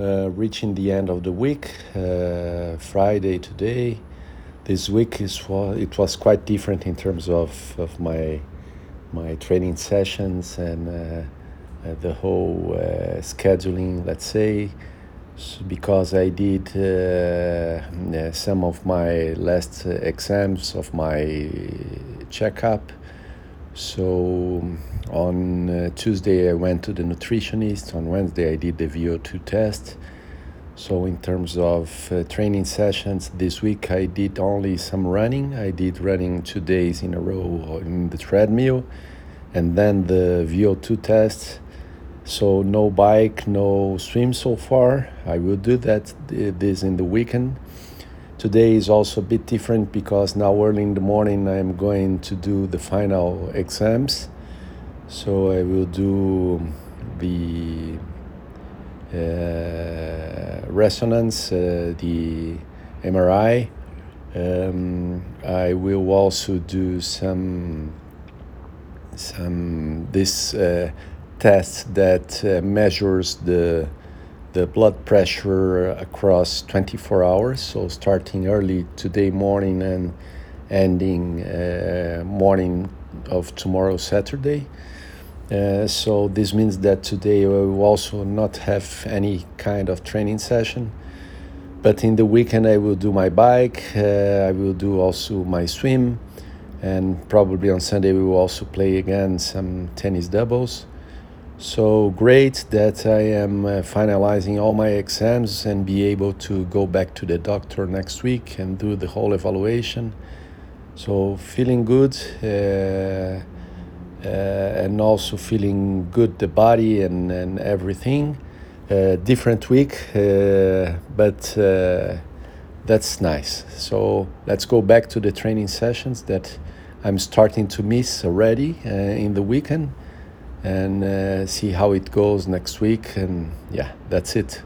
uh, reaching the end of the week, uh, Friday today. This week is it was quite different in terms of, of my my training sessions and uh, uh the whole uh, scheduling, let's say, because I did uh, some of my last exams of my checkup so on uh, Tuesday, I went to the nutritionist. On Wednesday, I did the VO2 test. So, in terms of uh, training sessions, this week I did only some running. I did running two days in a row in the treadmill, and then the VO2 test. So, no bike, no swim so far. I will do that this in the weekend. Today is also a bit different because now early in the morning I'm going to do the final exams. So I will do the uh, resonance, uh, the MRI. Um, I will also do some some this uh, test that uh, measures the the blood pressure across 24 hours, so starting early today morning and ending uh, morning of tomorrow, Saturday. Uh, so this means that today we will also not have any kind of training session. But in the weekend, I will do my bike. Uh, I will do also my swim, and probably on Sunday we will also play again some tennis doubles. So great that I am uh, finalizing all my exams and be able to go back to the doctor next week and do the whole evaluation. So feeling good uh, uh, and also feeling good the body and, and everything. Uh, different week, uh, but uh, that's nice. So let's go back to the training sessions that I'm starting to miss already in the weekend and uh, see how it goes next week. And yeah, that's it.